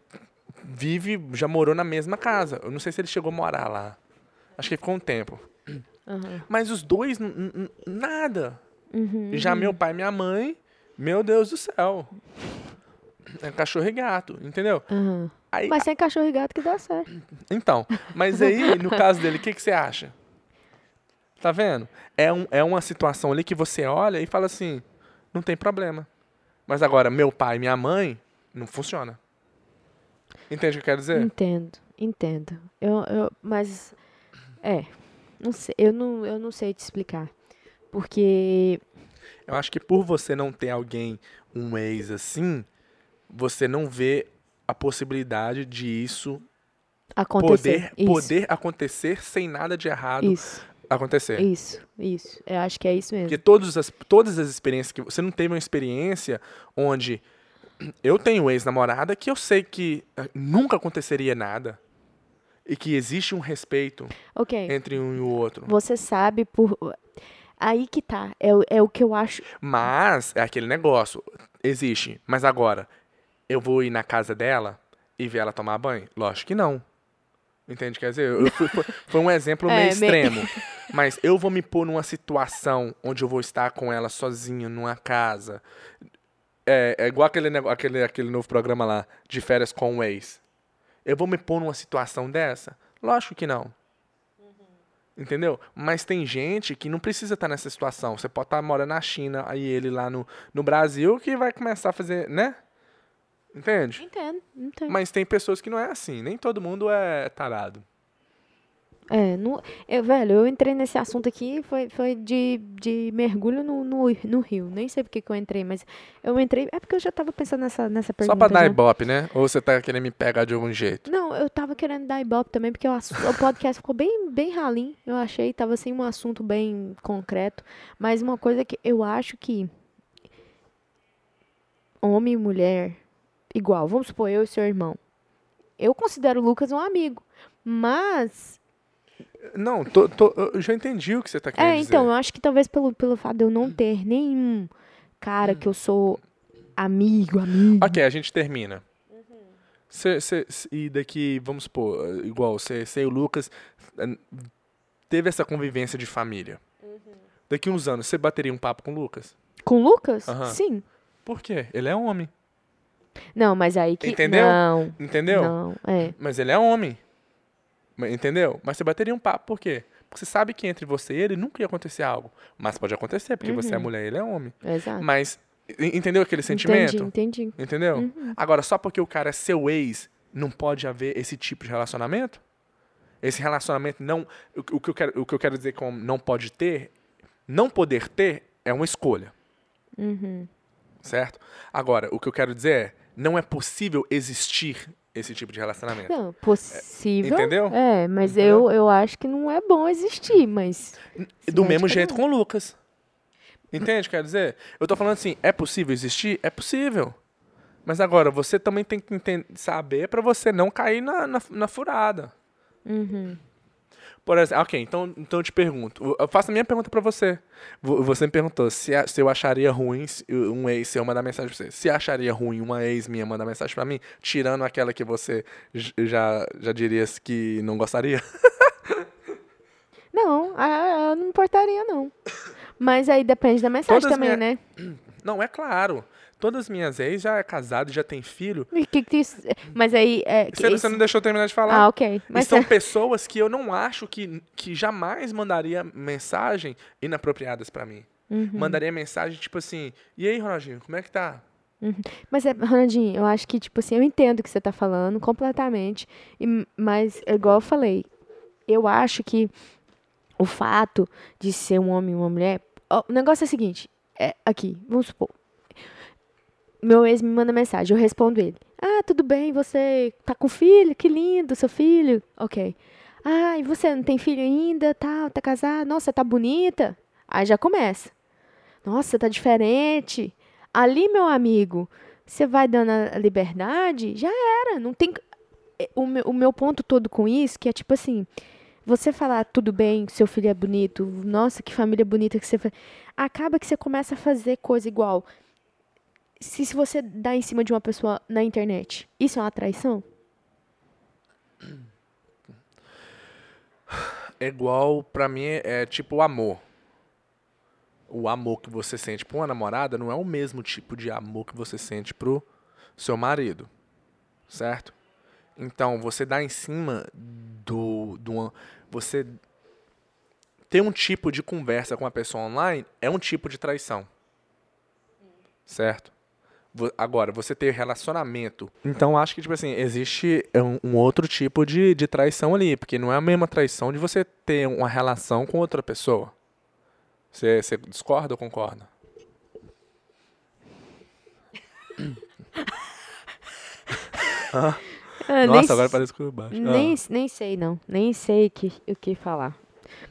vive, já morou na mesma casa. Eu não sei se ele chegou a morar lá. Acho que ficou um tempo. Aham. Mas os dois, nada. Uhum, Já meu pai e minha mãe, meu Deus do céu. É cachorro e gato, entendeu? Aí, Mas sem cachorro e gato que dá certo. Então, mas aí, no caso dele, o que, que você acha? Tá vendo? É, um, é uma situação ali que você olha e fala assim, não tem problema. Mas agora, meu pai e minha mãe, não funciona. Entende o que eu quero dizer? Entendo, entendo. Eu, eu, mas, é, não sei, eu não, eu não sei te explicar. Porque, Eu acho que por você não ter alguém, um ex assim, você não vê a possibilidade de isso acontecer. poder, isso, poder acontecer sem nada de errado isso, acontecer. isso, isso. Eu acho que é isso mesmo. Porque todas as, todas as experiências que você não teve uma experiência onde eu tenho ex-namorada que eu sei que eh, nunca aconteceria nada e que existe um respeito Ok, entre um e o outro. você sabe por... Aí que tá, é, é o que eu acho... Mas é aquele negócio, existe. Mas agora, eu vou ir na casa dela e ver ela tomar banho? Lógico que não. Entende? Quer dizer, eu fui- foi, um exemplo meio É, meio- extremo. Mas eu vou me pôr numa situação onde eu vou estar com ela sozinha numa casa. É, é igual aquele, aquele, aquele novo programa lá, de férias com o ex. Eu vou me pôr numa situação dessa? Lógico que não. Entendeu? Mas tem gente que não precisa estar nessa situação. Você pode estar morando na China, aí ele lá no, no Brasil, que vai começar a fazer, né? Entende? Entendo, entendo. Mas tem pessoas que não é assim. Nem todo mundo é tarado. É, não, eu, velho, eu entrei nesse assunto aqui, foi, foi de, de mergulho no, no, no rio. Nem sei porque que eu entrei, mas eu entrei. É porque eu já tava pensando nessa, nessa pergunta. Só pra dar já. ibope, né? Ou você tá querendo me pegar de algum jeito? Não, eu tava querendo dar ibope também, porque o, assu- o podcast ficou bem, bem ralinho. Eu achei, tava sem um assunto bem concreto. Mas uma coisa que eu acho que homem e mulher, igual, vamos supor, eu e seu irmão. Eu considero o Lucas um amigo. Mas. Não, tô- tô- eu já entendi o que você tá querendo É, dizer. então, eu acho que talvez pelo, pelo fato de eu não ter nenhum cara que eu sou amigo, amigo. Ok, a gente termina. Cê- cê- cê- e daqui, vamos supor, igual, você e o Lucas eh, teve essa convivência de família. Daqui uns anos, você bateria um papo com o Lucas? Com o Lucas? Aham. Sim. Por quê? Ele é homem. Não, mas aí que. Entendeu? Não. Entendeu? Não, é. Mas ele é homem. Entendeu? Mas você bateria um papo, por quê? Porque você sabe que entre você e ele nunca ia acontecer algo. Mas pode acontecer, porque você é mulher e ele é homem. Exato. Mas, en- entendeu aquele sentimento? Entendi, entendi. Entendeu? Uhum. Agora, só porque o cara é seu ex, não pode haver esse tipo de relacionamento? Esse relacionamento não. O, o que, eu quero, o que eu quero dizer com não pode ter, não poder ter, é uma escolha. Uhum. Certo? Agora, o que eu quero dizer é, não é possível existir esse tipo de relacionamento. Não, possível. entendeu? É, mas Entendeu? eu, eu acho que não é bom existir, mas. Do mesmo jeito não. com o Lucas. Entende? Quer dizer, eu tô falando assim, é possível existir? É possível. Mas agora, você também tem que enten- saber pra você não cair na, na, na furada. Uhum. Por exemplo, ok, então, então eu te pergunto. Eu faço a minha pergunta pra você. Vo- Você me perguntou se, se eu acharia ruim se um ex seu mandar mensagem pra você. Se acharia ruim uma ex minha mandar mensagem pra mim, tirando aquela que você já, já diria que não gostaria? Não, eu não importaria, não. Mas aí depende da mensagem Todas também, minha- né? Não, é claro. Todas as minhas ex já é casado, já tem filho. E que que isso- Mas aí. É, Você, isso- você não deixou eu terminar de falar. Ah, ok. E Mas são é- pessoas que eu não acho que, que jamais mandaria mensagem inapropriadas pra mim. Uhum. Mandaria mensagem tipo assim: E aí, Ronaldinho, como é que tá? Mas, é, Ronaldinho, eu acho que, tipo assim, eu entendo o que você tá falando completamente. e- mas, igual eu falei, eu acho que o fato de ser um homem e uma mulher. o negócio é o seguinte: é, aqui, vamos supor. Meu ex me manda mensagem, eu respondo ele. Ah, tudo bem, você tá com filho? Que lindo, seu filho. Ok. Ah, e você não tem filho ainda? Tal, tá casada? Nossa, tá bonita. Aí já começa. Nossa, tá diferente. Ali, meu amigo, você vai dando a liberdade, já era. Não tem. é, O meu, o meu ponto todo com isso, que é tipo assim, você falar tudo bem, seu filho é bonito, nossa, que família bonita que você faz. Acaba que você começa a fazer coisa igual. Se, se você dá em cima de uma pessoa na internet, isso é uma traição? É igual, pra mim, é tipo o amor. O amor que você sente pra uma namorada não é o mesmo tipo de amor que você sente pro seu marido. Certo? Então, você dá em cima do. do você ter um tipo de conversa com a pessoa online é um tipo de traição. Certo? Agora, você ter relacionamento. Então, acho que, tipo assim, existe um, um outro tipo de, de traição ali. Porque não é a mesma traição de você ter uma relação com outra pessoa. Você, você discorda ou concorda? Ah, Nossa, nem agora parece que eu baixo. Ah. Nem, nem sei, não. Nem sei que, o que falar.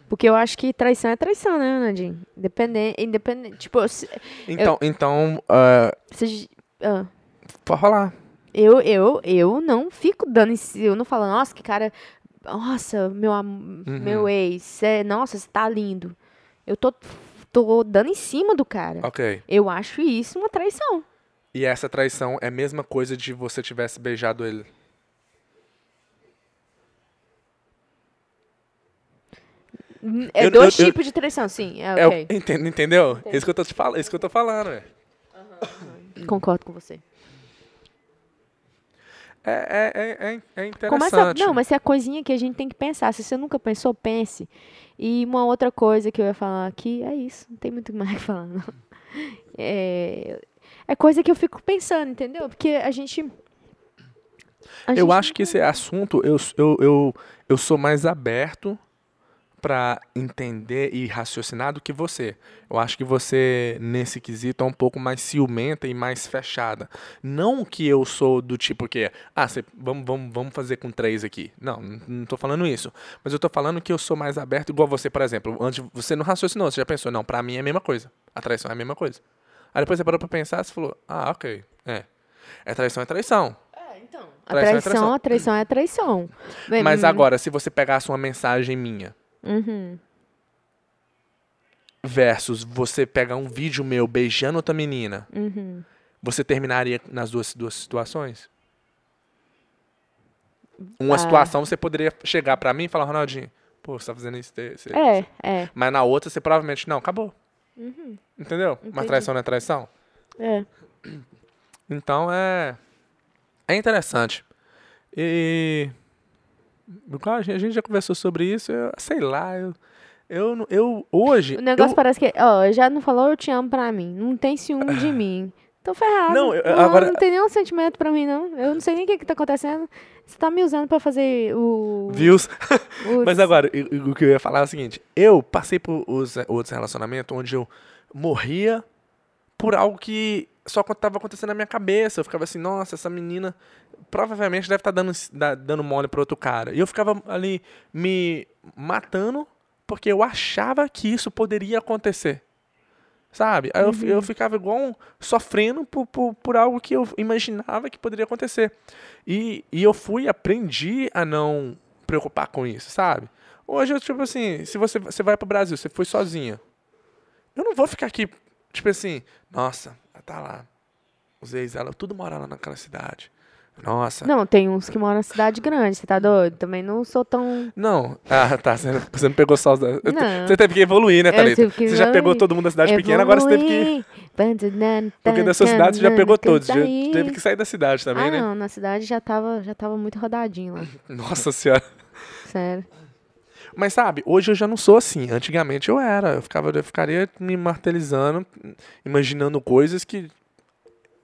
Porque eu acho que traição é traição, né, Nadine? Independente. independente tipo, se, Então, então ah, se- ah, pode rolar. eu, eu, eu não fico dando. Eu não falo, nossa, que cara. Nossa, meu, Uhum. meu ex. cê- nossa, você tá lindo. Eu tô, tô dando em cima do cara. Ok. Eu acho isso uma traição. E essa traição é a mesma coisa de você tivesse beijado ele. É Eu- dois eu- eu- tipos de traição, sim. É, É o- ok. enten- entendeu? É isso que eu tô te falando, isso que eu tô falando, velho. Concordo com você. É, é, é, é, é interessante. Não, mas é a coisinha que a gente tem que pensar. Se você nunca pensou, pense. E uma outra coisa que eu ia falar aqui é isso. Não tem muito mais o que falar, não. É, é coisa que eu fico pensando, entendeu? Porque a gente. a Eu gente acho que esse assunto, eu, eu, eu, eu sou mais aberto pra entender e raciocinar do que você. Eu acho que você, nesse quesito, é um pouco mais ciumenta e mais fechada. Não que eu sou do tipo que, ah, cê, vamos, vamos, vamos fazer com três aqui. Não, não- tô falando isso. Mas eu tô falando que eu sou mais aberto, igual você, por exemplo. Antes, você não raciocinou, você já pensou, não, pra mim é a mesma coisa. A traição é a mesma coisa. Aí depois você parou pra pensar, você falou, ah, ok, é. É traição, é traição. É, então. A Traição é traição, a traição é traição. Mas hum, agora, se você pegasse uma mensagem minha uhum. versus você pegar um vídeo meu beijando outra menina, Uhum. você terminaria nas duas, duas situações? Uma Ah. situação você poderia chegar pra mim e falar, Ronaldinho, pô, você tá fazendo isso. isso." É, é. Mas na outra você provavelmente, não, acabou. Entendeu? Mas Entendi. traição não é traição? É. Então é. É interessante. E. A gente já conversou sobre isso, eu, sei lá, eu. Eu, não- eu hoje. O negócio eu, parece que. Ó, já não falou eu te amo pra mim. Não tem ciúme de mim. Tô ferrado. Não, eu- agora- não tem nenhum sentimento pra mim, não. Eu não sei nem o que, que tá acontecendo. Você tá me usando pra fazer o. Views. o- Mas agora, o- o que eu ia falar é o seguinte: eu passei por os, outros relacionamentos onde eu morria por algo que só estava acontecendo na minha cabeça. Eu ficava assim, nossa, essa menina provavelmente deve estar dando, da- dando mole para outro cara. E eu ficava ali me matando porque eu achava que isso poderia acontecer. Sabe? Aí eu, fi- eu ficava igual um, sofrendo por, por, por algo que eu imaginava que poderia acontecer. E, e eu fui, aprendi a não preocupar com isso, sabe? Hoje eu, tipo assim, se você, você vai pro Brasil, você foi sozinha. Eu não vou ficar aqui, tipo assim, nossa, tá lá. Os ex, ela tudo mora lá naquela cidade. Nossa. Não, tem uns que moram na cidade grande, você tá doido? Também não sou tão. Não. Ah, tá. Você não, você não pegou só os. da- Não. Você teve que evoluir, né, Thalita? Você já pegou evoluir. todo mundo da cidade pequena, agora você teve que. Evoluir. Porque da sua cidade você já pegou todos. Já teve que sair da cidade também, ah, né? não, na cidade já tava, já tava muito rodadinho lá. Nossa senhora. Sério. Mas sabe, hoje eu já não sou assim. Antigamente eu era. Eu, ficava, eu ficaria me martelizando, imaginando coisas que.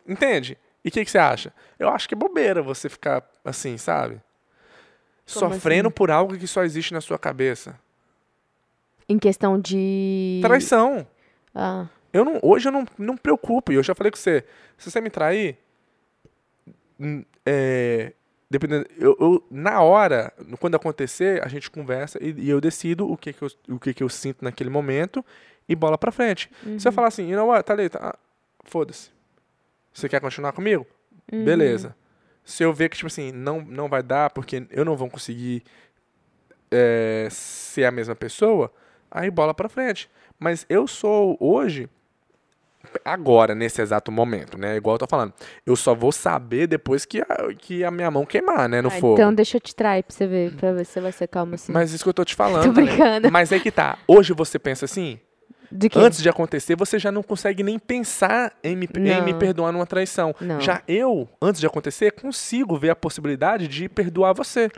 Entende? E o que, que você acha? Eu acho que é bobeira você ficar assim, sabe? Como Sofrendo assim? por algo que só existe na sua cabeça. Em questão de. Traição. Ah, Eu não, hoje eu não, não me preocupo. Eu já falei com você. Se você me trair, hum, é, dependendo, eu, eu- na hora, quando acontecer, a gente conversa e, e eu decido o que que eu, o que que eu sinto naquele momento e bola pra frente. Se eu falar assim, you know what, Thalita, ah, foda-se. Você quer continuar comigo? Beleza. Se eu ver que, tipo assim, não, não vai dar porque eu não vou conseguir é, ser a mesma pessoa, aí bola pra frente. Mas eu sou hoje, agora, nesse exato momento, né? Igual eu tô falando. Eu só vou saber depois que a, que a minha mão queimar, né? No ah, fogo. então deixa eu te trair pra você ver, pra ver se você vai ser calmo assim. Mas isso que eu tô te falando. Tô também. brincando. Mas aí que tá. Hoje você pensa assim, De antes de acontecer, você já não consegue nem pensar em me, em me perdoar numa traição. Não. Já eu, antes de acontecer, consigo ver a possibilidade de perdoar você.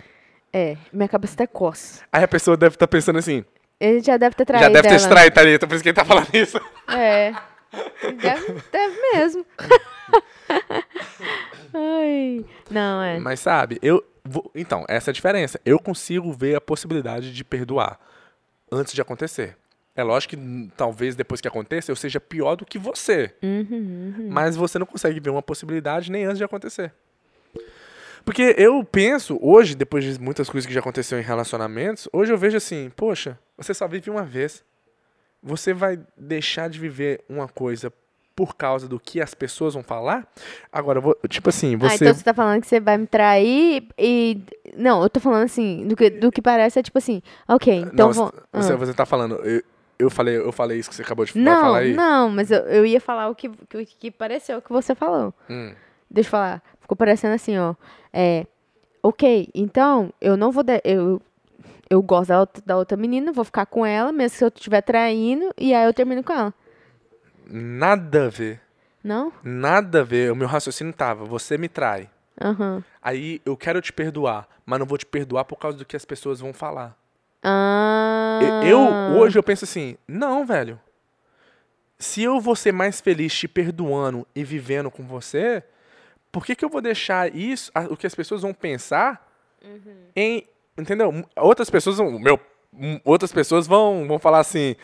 É, minha cabeça até coça. Aí a pessoa deve estar pensando assim, Ele já deve ter traído já deve ter ela. extraído, Thalita, por isso que ele tá falando isso. É. Deve, deve mesmo. Ai. Não, é. Mas sabe, eu. vou- então, essa é a diferença. Eu consigo ver a possibilidade de perdoar antes de acontecer. É lógico que hum, talvez depois que aconteça eu seja pior do que você. Uhum, Mas você não consegue ver uma possibilidade nem antes de acontecer. Porque eu penso, hoje, depois de muitas coisas que já aconteceram em relacionamentos, hoje eu vejo assim, poxa, você só vive uma vez. Você vai deixar de viver uma coisa por causa do que as pessoas vão falar? Agora, vou- tipo assim, Ah, você. então você tá falando que você vai me trair e. Não, eu tô falando assim, do que, do que parece é tipo assim, ok, então não, vou. você, Ah. você tá falando. Eu, eu falei, eu falei isso que você acabou de Não, falar aí? não, mas eu, eu ia falar o que, que, que pareceu que você falou. Hum. Deixa eu falar. Ficou parecendo assim, ó. É. Ok, então, eu não vou. eu, eu gosto da outra, da outra menina, vou ficar com ela, mesmo se eu estiver traindo, e aí eu termino com ela. Nada a ver. Não? Nada a ver. O meu raciocínio tava, você me trai. Aham. Aí eu quero te perdoar, mas não vou te perdoar por causa do que as pessoas vão falar. Ah. Eu, hoje, eu penso assim, não, velho. Se eu vou ser mais feliz te perdoando e vivendo com você, por que, que eu vou deixar isso, o que as pessoas vão pensar, em. Entendeu? Outras pessoas vão. Meu, outras pessoas vão, vão falar assim: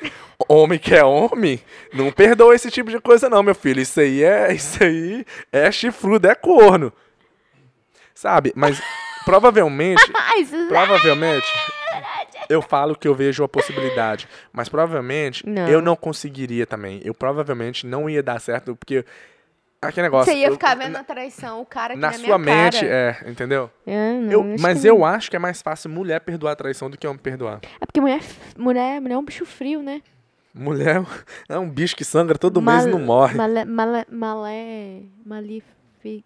homem que é homem, não perdoa esse tipo de coisa, não, meu filho. Isso aí é. Isso aí é chifrudo, é corno. Sabe? Mas provavelmente. Provavelmente, eu falo que eu vejo a possibilidade, mas provavelmente Não. eu não conseguiria também. Eu provavelmente não ia dar certo, porque aquele negócio. Você ia eu- ficar vendo na, a traição, o cara aqui na na, sua minha mente, cara. é, entendeu? É, não, Eu- mas que eu não. acho que é mais fácil mulher perdoar a traição do que homem perdoar. É porque mulher, mulher, mulher é um bicho frio, né? Mulher é um bicho que sangra todo mês e não morre. Malé, malé, malé, malifi,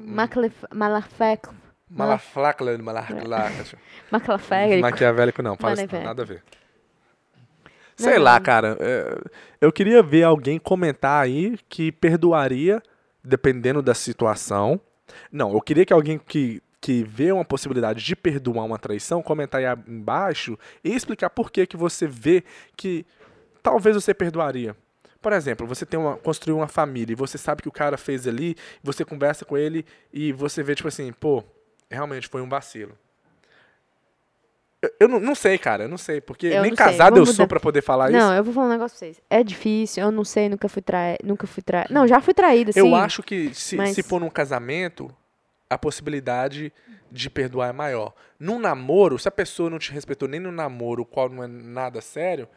maclef, malafec, Malaflacla, malaflacla. maclafec. Maquiavélico não, fala isso, nada a ver. Sei lá, cara. é, eu queria ver alguém comentar aí que perdoaria, dependendo da situação. Não, eu queria que alguém que, que vê uma possibilidade de perdoar uma traição, comentar aí embaixo e explicar por que, que você vê que talvez você perdoaria. Por exemplo, você tem uma, construiu uma família e você sabe que o cara fez ali, você conversa com ele e você vê, tipo assim, pô, realmente foi um vacilo. Eu- eu não, não sei, cara, eu não sei, porque Eu nem não casado eu sou pra poder falar Não, isso. eu vou falar um negócio pra vocês. É difícil, eu não sei, nunca fui traída. Nunca fui traída. Não, já fui traída, sim. Eu acho que se, mas- se for num casamento, a possibilidade de perdoar é maior. Num namoro, se a pessoa não te respeitou nem no namoro, o qual não é nada sério,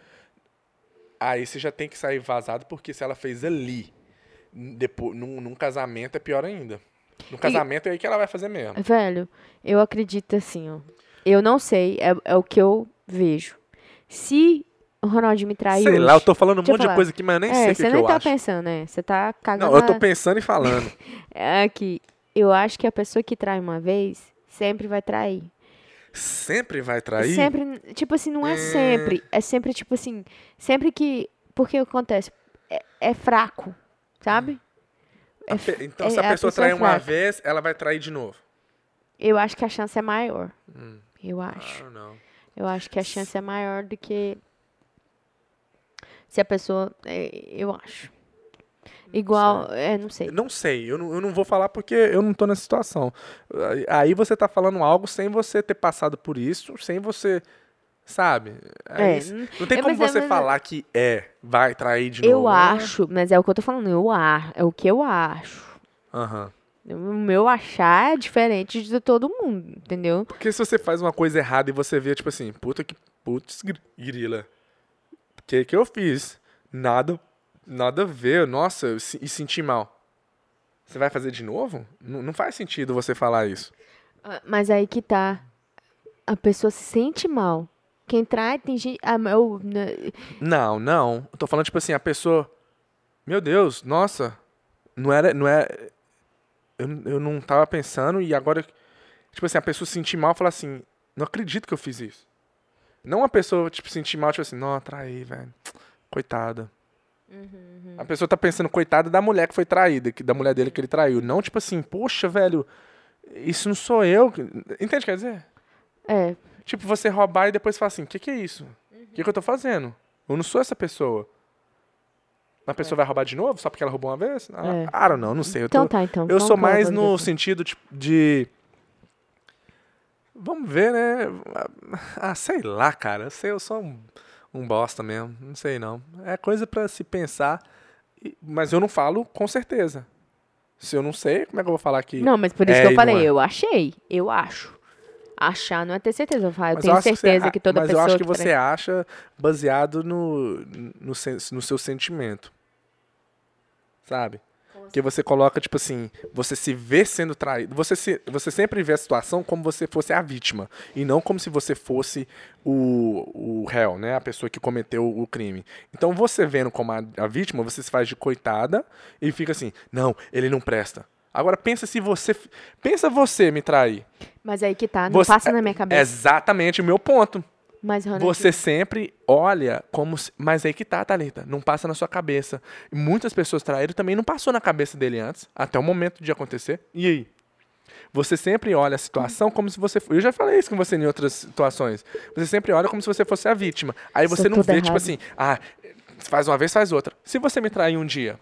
aí você já tem que sair vazado, porque se ela fez ali, depois, num, num casamento é pior ainda. No casamento é aí que ela vai fazer mesmo. Velho, eu acredito assim, ó. Eu não sei, é, é o que eu vejo. Se o Ronaldinho me trair sei hoje, lá, eu tô falando um monte de falar. coisa aqui, mas eu nem sei É, o que, você que nem eu tá acho. pensando, né? Você tá cagando. Não, eu tô na- pensando e falando. É que eu acho que a pessoa que trai uma vez sempre vai trair. Sempre vai trair? Sempre, tipo assim, não é sempre. É sempre, tipo assim, sempre que. Porque acontece? É, é fraco, sabe? É pe- então, é- se a a pessoa pessoa é trair uma vez, ela vai trair de novo. Eu acho que a chance é maior. Hum. Eu acho. Eu acho que a chance é maior do que se a pessoa. é, eu acho. Igual. É, não sei. Não sei, eu não, eu não vou falar porque eu não tô nessa situação. Aí- você tá falando algo sem você ter passado por isso, sem você. Sabe? É, n- não tem é, como é- você é- falar que é, vai trair de Eu novo. acho, mas é o que eu tô falando. Eu acho. É o que eu acho. Aham. O meu achar é diferente de todo mundo, entendeu? Porque se você faz uma coisa errada e você vê, tipo assim, puta que putz gri- grila. O que que eu fiz? Nada, nada a ver. Nossa, eu se- e senti mal. Você vai fazer de novo? Não, não faz sentido você falar isso. Ah, Mas aí que tá. A pessoa se sente mal. Quem trai tem gente. Ah, eu, né, Não, não. Eu tô falando, tipo assim, a pessoa. Meu Deus, nossa. Não era. Não é. Eu, eu não tava pensando e agora. Tipo assim, a pessoa se sentir mal e falar assim: Não acredito que eu fiz isso. Não a pessoa, tipo, sentir mal, tipo assim, não, traí, velho. Coitada. A pessoa tá pensando, coitada da mulher que foi traída, que, da mulher dele que ele traiu. Não, tipo assim, poxa, velho, isso não sou eu. Entende o que quer dizer? É. Tipo, você roubar e depois falar assim, o que, que é isso? O que, que eu tô fazendo? Eu não sou essa pessoa. A pessoa vai roubar de novo só porque ela roubou uma vez? Ah, É. Don't know, não sei. Eu, Então tô- tá, então. eu sou falar mais no sentido tipo, de. Vamos ver, né? Ah, sei lá, cara. Eu, sei, eu sou um, um bosta mesmo. Não sei não. É coisa pra se pensar. Mas eu não falo com certeza. Se eu não sei, como é que eu vou falar que. Não, mas por isso É que eu não falei, é. eu achei. Eu acho. Achar não é ter certeza. Eu, falo, eu Mas tenho você certeza a- que, toda mas pessoa. eu acho que trai- você acha baseado no, no, no seu sentimento. Sabe? Porque você coloca, tipo assim, você se vê sendo traído. Você, se, você sempre vê a situação como você fosse a vítima. E não como se você fosse o, o réu, né? A pessoa que cometeu o crime. Então você vendo como a, a vítima, você se faz de coitada e fica assim, não, ele não presta. Agora pensa se você. Pensa você me trair. Mas aí que tá, não Você- passa na minha cabeça. Exatamente o meu ponto. Mas, Ronald, Você sempre olha como. Se... Mas aí que tá, Thalita. Não passa na sua cabeça. E muitas pessoas traíram também não passou na cabeça dele antes, até o momento de acontecer. E aí? Você sempre olha a situação como se você. Eu já falei isso com você em outras situações. Você sempre olha como se você fosse a vítima. Aí você é não vê, tipo errado. assim, ah, faz uma vez, faz outra. Se você me trair um dia,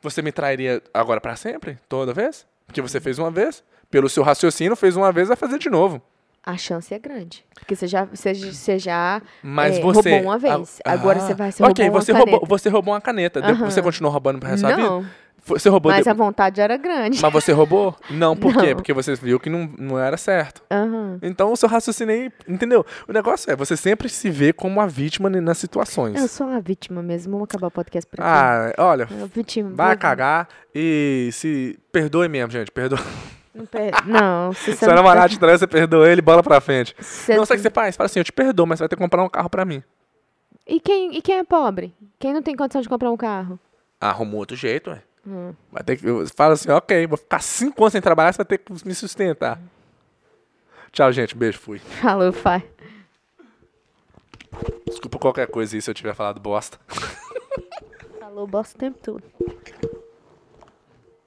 você me trairia agora pra sempre? Toda vez? Porque você fez uma vez? Pelo seu raciocínio, fez uma vez, vai fazer de novo. A chance é grande. Porque você já, você, você já Mas é, você. roubou uma vez. Ah, Agora você vai ser Ok, você uma roubou, caneta. você roubou uma caneta. Aham. Você continuou roubando pro resto vida? Não, Foi- Você roubou. mas de- a vontade era grande. Mas você roubou? Não, por quê? Não. Porque você viu que não, não era certo. Aham. Então o seu raciocínio aí. Entendeu? O negócio é, você sempre se vê como a vítima nas situações. Eu sou uma vítima mesmo. Vamos acabar o podcast por aqui. Ah, olha, Eu vítima. vai cagar e se. Perdoe mesmo, gente. Perdoe. Não, per- não, se você Seu namorado te trai, você perdoa ele, bola pra frente. Não, sabe o que você faz? Fala assim, eu te perdoo, mas você vai ter que comprar um carro pra mim. E quem, e quem é pobre? Quem não tem condição de comprar um carro? Arruma outro jeito, ué. Hum. Vai ter que. Fala assim, ok, vou ficar cinco anos sem trabalhar, você vai ter que me sustentar. Tchau, gente. Beijo, fui. Falou, pai. Desculpa qualquer coisa aí se eu tiver falado bosta. Falou bosta o tempo todo.